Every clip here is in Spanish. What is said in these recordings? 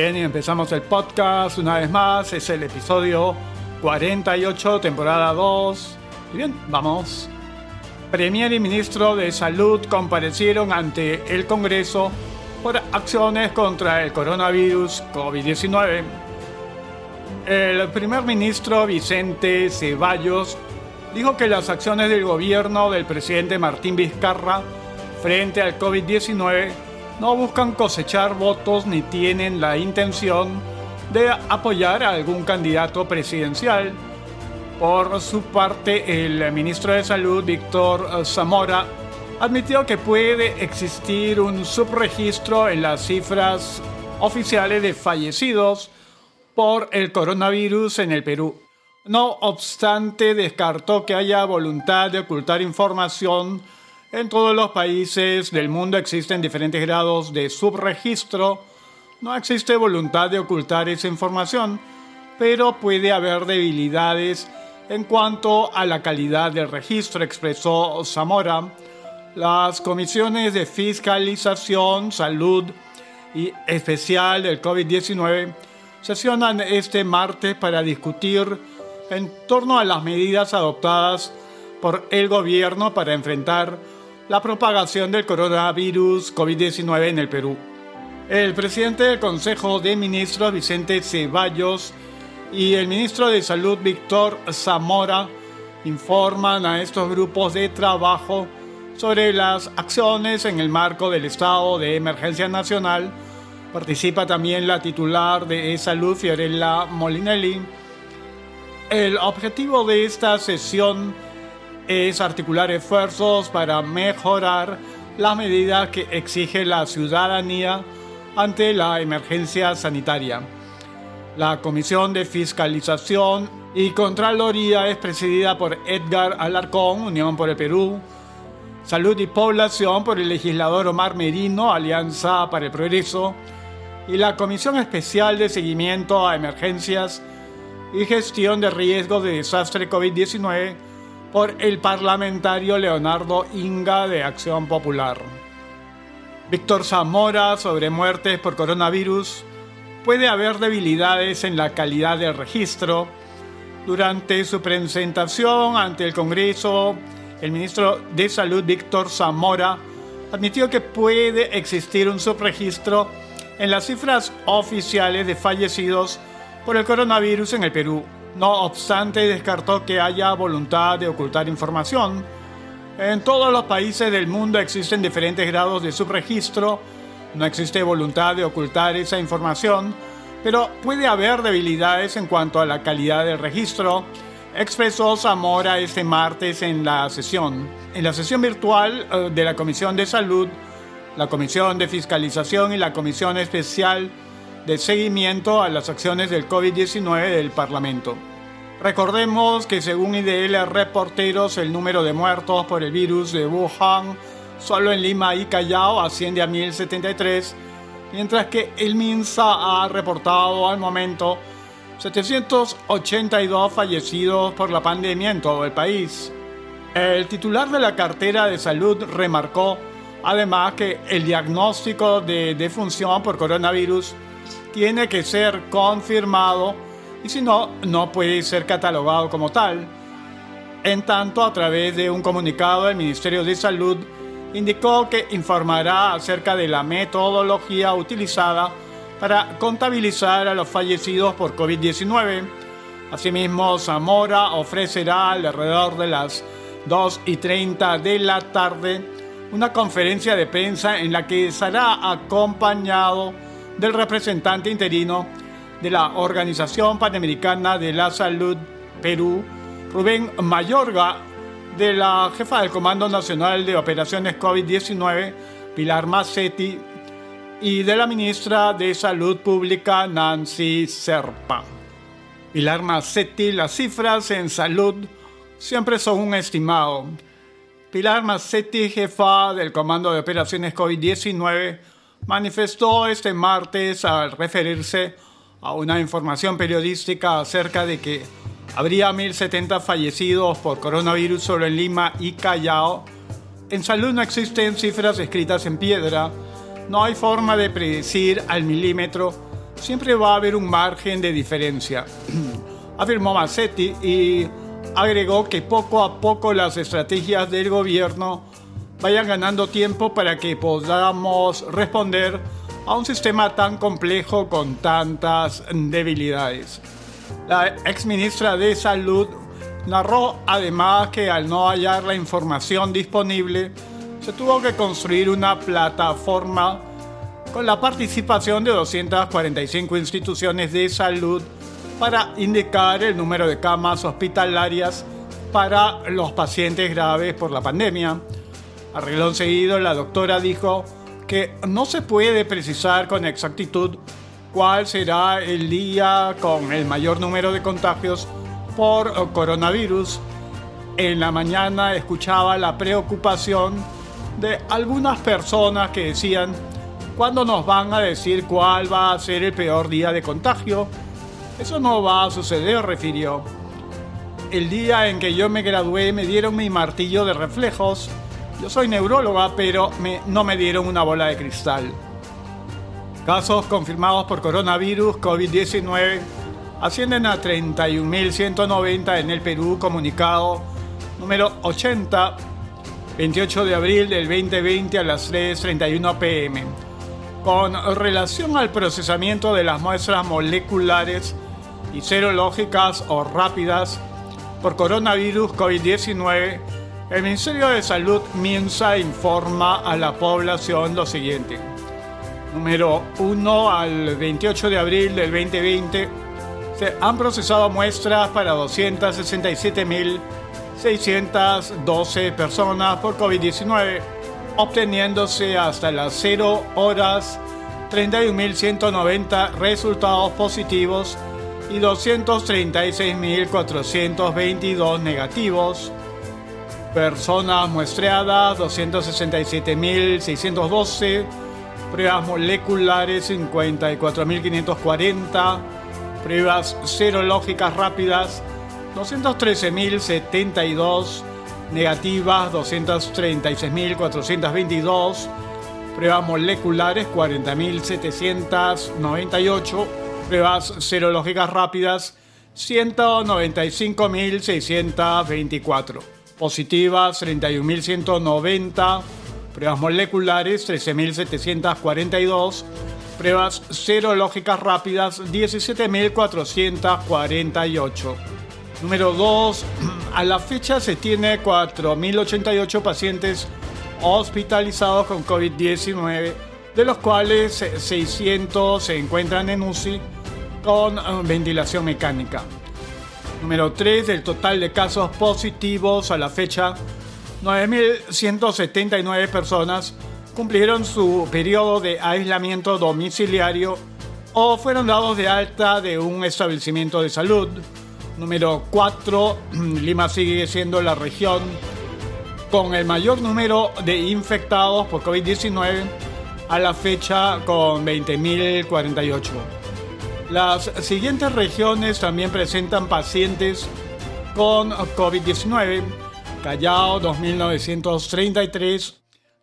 Bien, y empezamos el podcast una vez más. Es el episodio 48, temporada 2. Y bien, vamos. Premier y ministro de Salud comparecieron ante el Congreso por acciones contra el coronavirus COVID-19. El primer ministro Vicente Ceballos dijo que las acciones del gobierno del presidente Martín Vizcarra frente al COVID-19 no buscan cosechar votos ni tienen la intención de apoyar a algún candidato presidencial. Por su parte, el ministro de Salud, Víctor Zamora, admitió que puede existir un subregistro en las cifras oficiales de fallecidos por el coronavirus en el Perú. No obstante, descartó que haya voluntad de ocultar información en todos los países del mundo existen diferentes grados de subregistro. No existe voluntad de ocultar esa información, pero puede haber debilidades en cuanto a la calidad del registro, expresó Zamora. Las comisiones de fiscalización, salud y especial del COVID-19 sesionan este martes para discutir en torno a las medidas adoptadas por el gobierno para enfrentar la propagación del coronavirus COVID-19 en el Perú. El presidente del Consejo de Ministros, Vicente Ceballos, y el ministro de Salud, Víctor Zamora, informan a estos grupos de trabajo sobre las acciones en el marco del estado de emergencia nacional. Participa también la titular de Salud, Fiorella Molinelli. El objetivo de esta sesión es articular esfuerzos para mejorar las medidas que exige la ciudadanía ante la emergencia sanitaria. La Comisión de Fiscalización y Contraloría es presidida por Edgar Alarcón, Unión por el Perú, Salud y Población por el legislador Omar Merino, Alianza para el Progreso, y la Comisión Especial de Seguimiento a Emergencias y Gestión de Riesgos de Desastre COVID-19 por el parlamentario Leonardo Inga de Acción Popular. Víctor Zamora sobre muertes por coronavirus. Puede haber debilidades en la calidad del registro. Durante su presentación ante el Congreso, el ministro de Salud Víctor Zamora admitió que puede existir un subregistro en las cifras oficiales de fallecidos por el coronavirus en el Perú no obstante, descartó que haya voluntad de ocultar información. En todos los países del mundo existen diferentes grados de subregistro. No existe voluntad de ocultar esa información, pero puede haber debilidades en cuanto a la calidad del registro, expresó Zamora este martes en la sesión. En la sesión virtual eh, de la Comisión de Salud, la Comisión de Fiscalización y la Comisión Especial de seguimiento a las acciones del COVID-19 del Parlamento. Recordemos que según IDL Reporteros, el número de muertos por el virus de Wuhan solo en Lima y Callao asciende a 1073, mientras que el MINSA ha reportado al momento 782 fallecidos por la pandemia en todo el país. El titular de la cartera de salud remarcó además que el diagnóstico de defunción por coronavirus tiene que ser confirmado y si no, no puede ser catalogado como tal. En tanto, a través de un comunicado, el Ministerio de Salud indicó que informará acerca de la metodología utilizada para contabilizar a los fallecidos por COVID-19. Asimismo, Zamora ofrecerá alrededor de las 2 y 30 de la tarde una conferencia de prensa en la que será acompañado del representante interino de la Organización Panamericana de la Salud Perú, Rubén Mayorga, de la jefa del Comando Nacional de Operaciones COVID-19, Pilar Massetti, y de la ministra de Salud Pública, Nancy Serpa. Pilar Massetti, las cifras en salud siempre son un estimado. Pilar Massetti, jefa del Comando de Operaciones COVID-19, manifestó este martes al referirse a una información periodística acerca de que habría 1.070 fallecidos por coronavirus solo en Lima y Callao. En salud no existen cifras escritas en piedra, no hay forma de predecir al milímetro siempre va a haber un margen de diferencia, afirmó Massetti y agregó que poco a poco las estrategias del gobierno vayan ganando tiempo para que podamos responder a un sistema tan complejo con tantas debilidades. La ex ministra de Salud narró además que al no hallar la información disponible, se tuvo que construir una plataforma con la participación de 245 instituciones de salud para indicar el número de camas hospitalarias para los pacientes graves por la pandemia. Arreglón seguido, la doctora dijo que no se puede precisar con exactitud cuál será el día con el mayor número de contagios por coronavirus. En la mañana escuchaba la preocupación de algunas personas que decían, ¿cuándo nos van a decir cuál va a ser el peor día de contagio? Eso no va a suceder, refirió. El día en que yo me gradué me dieron mi martillo de reflejos. Yo soy neuróloga, pero no me dieron una bola de cristal. Casos confirmados por coronavirus COVID-19 ascienden a 31.190 en el Perú, comunicado número 80, 28 de abril del 2020 a las 3.31 pm. Con relación al procesamiento de las muestras moleculares, y serológicas o rápidas por coronavirus COVID-19, el Ministerio de Salud MINSA informa a la población lo siguiente. Número 1 al 28 de abril del 2020 se han procesado muestras para 267.612 personas por COVID-19, obteniéndose hasta las 0 horas 31.190 resultados positivos y 236.422 negativos. Personas muestreadas 267.612. Pruebas moleculares 54.540. Pruebas serológicas rápidas 213.072. Negativas 236.422. Pruebas moleculares 40.798 pruebas serológicas rápidas 195.624, positivas 31.190, pruebas moleculares 13.742, pruebas serológicas rápidas 17.448. Número 2. A la fecha se tiene 4.088 pacientes hospitalizados con COVID-19, de los cuales 600 se encuentran en UCI con eh, ventilación mecánica. Número 3 del total de casos positivos a la fecha, 9.179 personas cumplieron su periodo de aislamiento domiciliario o fueron dados de alta de un establecimiento de salud. Número 4, Lima sigue siendo la región con el mayor número de infectados por COVID-19 a la fecha con 20.048. Las siguientes regiones también presentan pacientes con COVID-19. Callao 2.933,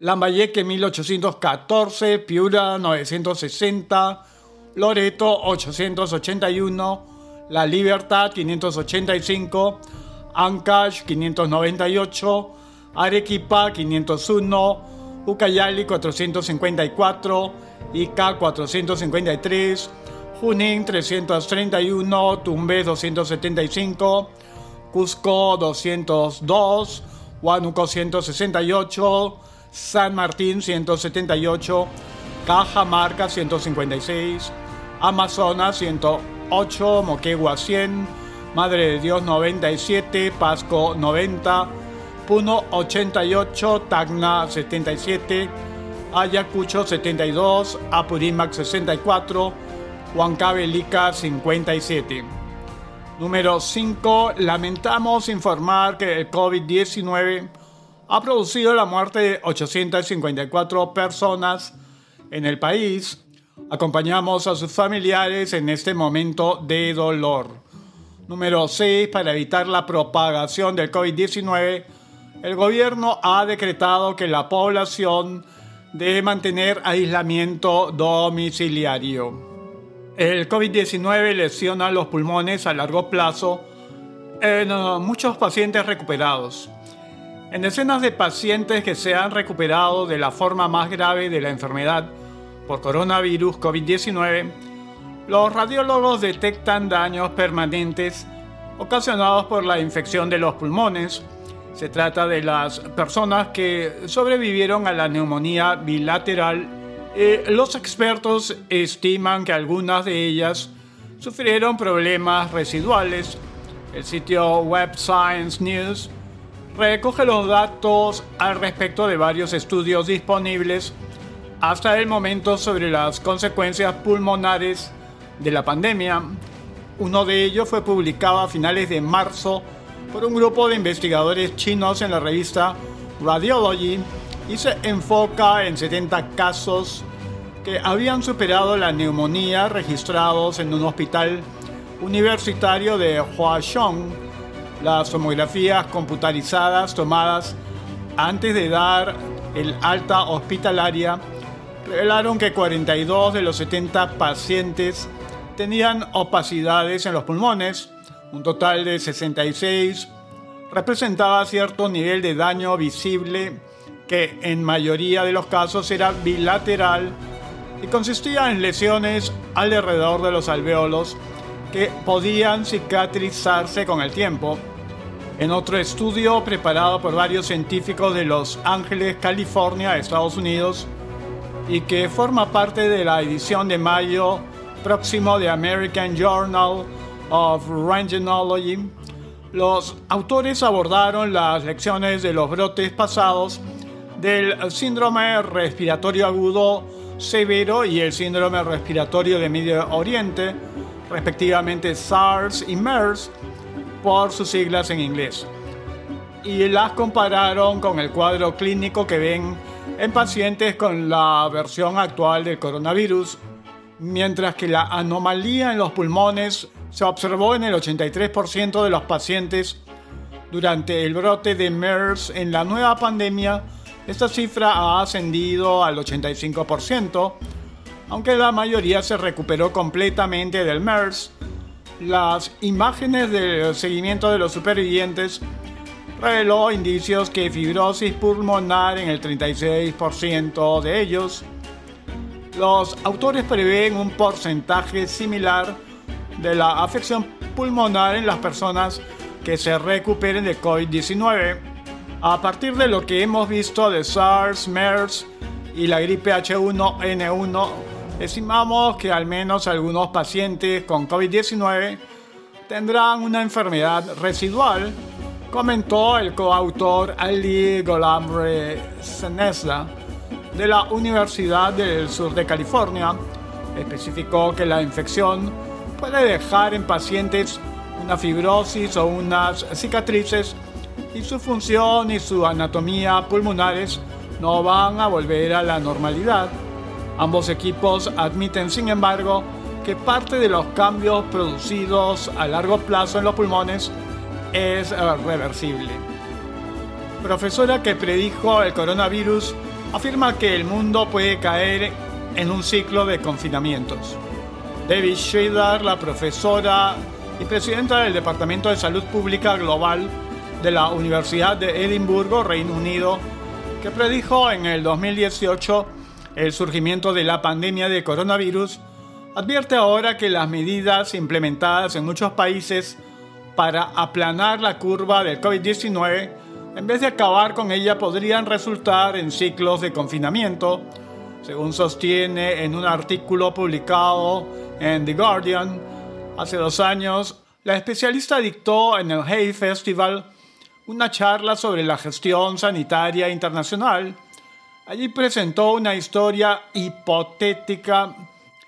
Lambayeque 1814, Piura 960, Loreto 881, La Libertad 585, Ancash 598, Arequipa 501, Ucayali 454, Ica 453, Junín 331, Tumbes 275, Cusco 202, Huánuco 168, San Martín 178, Cajamarca 156, Amazonas 108, Moquegua 100, Madre de Dios 97, Pasco 90, Puno 88, Tacna 77, Ayacucho 72, Apurímac 64, Huancavelica 57. Número 5. Lamentamos informar que el COVID-19 ha producido la muerte de 854 personas en el país. Acompañamos a sus familiares en este momento de dolor. Número 6. Para evitar la propagación del COVID-19, el gobierno ha decretado que la población debe mantener aislamiento domiciliario. El COVID-19 lesiona los pulmones a largo plazo en uh, muchos pacientes recuperados. En decenas de pacientes que se han recuperado de la forma más grave de la enfermedad por coronavirus COVID-19, los radiólogos detectan daños permanentes ocasionados por la infección de los pulmones. Se trata de las personas que sobrevivieron a la neumonía bilateral. Y los expertos estiman que algunas de ellas sufrieron problemas residuales. El sitio Web Science News recoge los datos al respecto de varios estudios disponibles hasta el momento sobre las consecuencias pulmonares de la pandemia. Uno de ellos fue publicado a finales de marzo por un grupo de investigadores chinos en la revista Radiology y se enfoca en 70 casos que habían superado la neumonía registrados en un hospital universitario de Huaxiong las tomografías computarizadas tomadas antes de dar el alta hospitalaria revelaron que 42 de los 70 pacientes tenían opacidades en los pulmones, un total de 66 representaba cierto nivel de daño visible que en mayoría de los casos era bilateral y consistía en lesiones alrededor de los alveolos que podían cicatrizarse con el tiempo. En otro estudio preparado por varios científicos de Los Ángeles, California, Estados Unidos, y que forma parte de la edición de mayo próximo de American Journal of Rentgenology, los autores abordaron las lecciones de los brotes pasados del síndrome respiratorio agudo severo y el síndrome respiratorio de Medio Oriente, respectivamente SARS y MERS, por sus siglas en inglés. Y las compararon con el cuadro clínico que ven en pacientes con la versión actual del coronavirus, mientras que la anomalía en los pulmones se observó en el 83% de los pacientes durante el brote de MERS en la nueva pandemia. Esta cifra ha ascendido al 85%, aunque la mayoría se recuperó completamente del MERS las imágenes del seguimiento de los supervivientes reveló indicios que fibrosis pulmonar en el 36% de ellos. Los autores prevén un porcentaje similar de la afección pulmonar en las personas que se recuperen de COVID-19. A partir de lo que hemos visto de SARS, MERS y la gripe H1N1, Estimamos que al menos algunos pacientes con COVID-19 tendrán una enfermedad residual, comentó el coautor Ali Golamre Senesa de la Universidad del Sur de California. Especificó que la infección puede dejar en pacientes una fibrosis o unas cicatrices y su función y su anatomía pulmonares no van a volver a la normalidad. Ambos equipos admiten, sin embargo, que parte de los cambios producidos a largo plazo en los pulmones es eh, reversible. Profesora que predijo el coronavirus afirma que el mundo puede caer en un ciclo de confinamientos. David Schrader, la profesora y presidenta del Departamento de Salud Pública Global de la Universidad de Edimburgo, Reino Unido, que predijo en el 2018 el surgimiento de la pandemia de coronavirus, advierte ahora que las medidas implementadas en muchos países para aplanar la curva del COVID-19, en vez de acabar con ella, podrían resultar en ciclos de confinamiento, según sostiene en un artículo publicado en The Guardian. Hace dos años, la especialista dictó en el Hay Festival una charla sobre la gestión sanitaria internacional Allí presentó una historia hipotética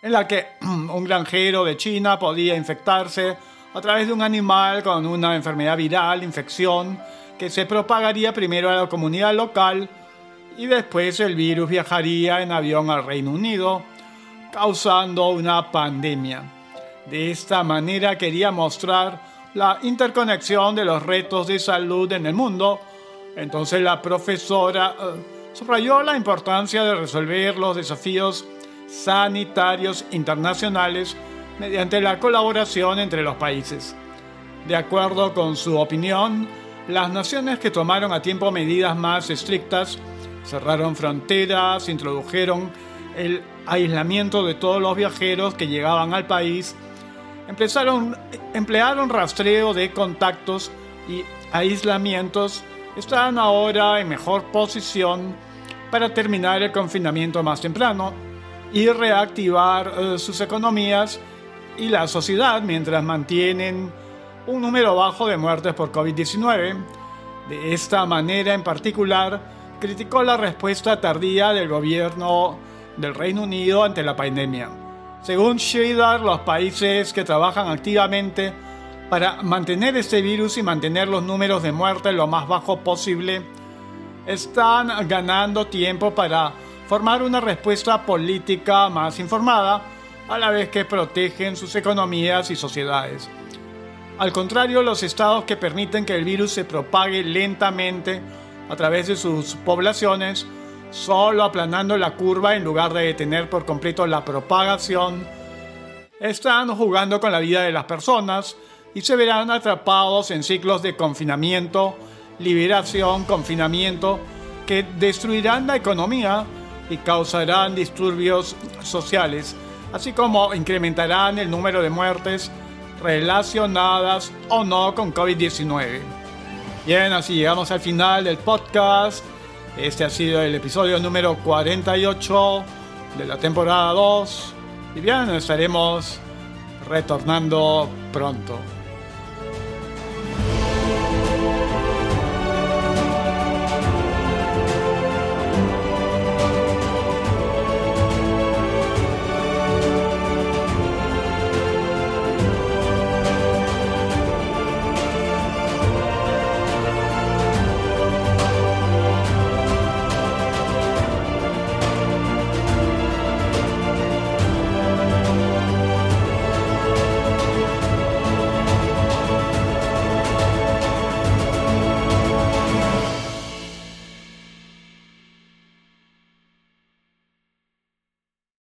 en la que un granjero de China podía infectarse a través de un animal con una enfermedad viral, infección, que se propagaría primero a la comunidad local y después el virus viajaría en avión al Reino Unido, causando una pandemia. De esta manera quería mostrar la interconexión de los retos de salud en el mundo. Entonces la profesora... Eh, subrayó la importancia de resolver los desafíos sanitarios internacionales mediante la colaboración entre los países. De acuerdo con su opinión, las naciones que tomaron a tiempo medidas más estrictas cerraron fronteras, introdujeron el aislamiento de todos los viajeros que llegaban al país, empezaron, emplearon rastreo de contactos y aislamientos, están ahora en mejor posición para terminar el confinamiento más temprano y reactivar eh, sus economías y la sociedad mientras mantienen un número bajo de muertes por COVID-19. De esta manera en particular, criticó la respuesta tardía del gobierno del Reino Unido ante la pandemia. Según Shridhar, los países que trabajan activamente para mantener este virus y mantener los números de muerte lo más bajo posible están ganando tiempo para formar una respuesta política más informada, a la vez que protegen sus economías y sociedades. Al contrario, los estados que permiten que el virus se propague lentamente a través de sus poblaciones, solo aplanando la curva en lugar de detener por completo la propagación, están jugando con la vida de las personas y se verán atrapados en ciclos de confinamiento, liberación, confinamiento, que destruirán la economía y causarán disturbios sociales, así como incrementarán el número de muertes relacionadas o no con COVID-19. Bien, así llegamos al final del podcast. Este ha sido el episodio número 48 de la temporada 2. Y bien, estaremos retornando pronto.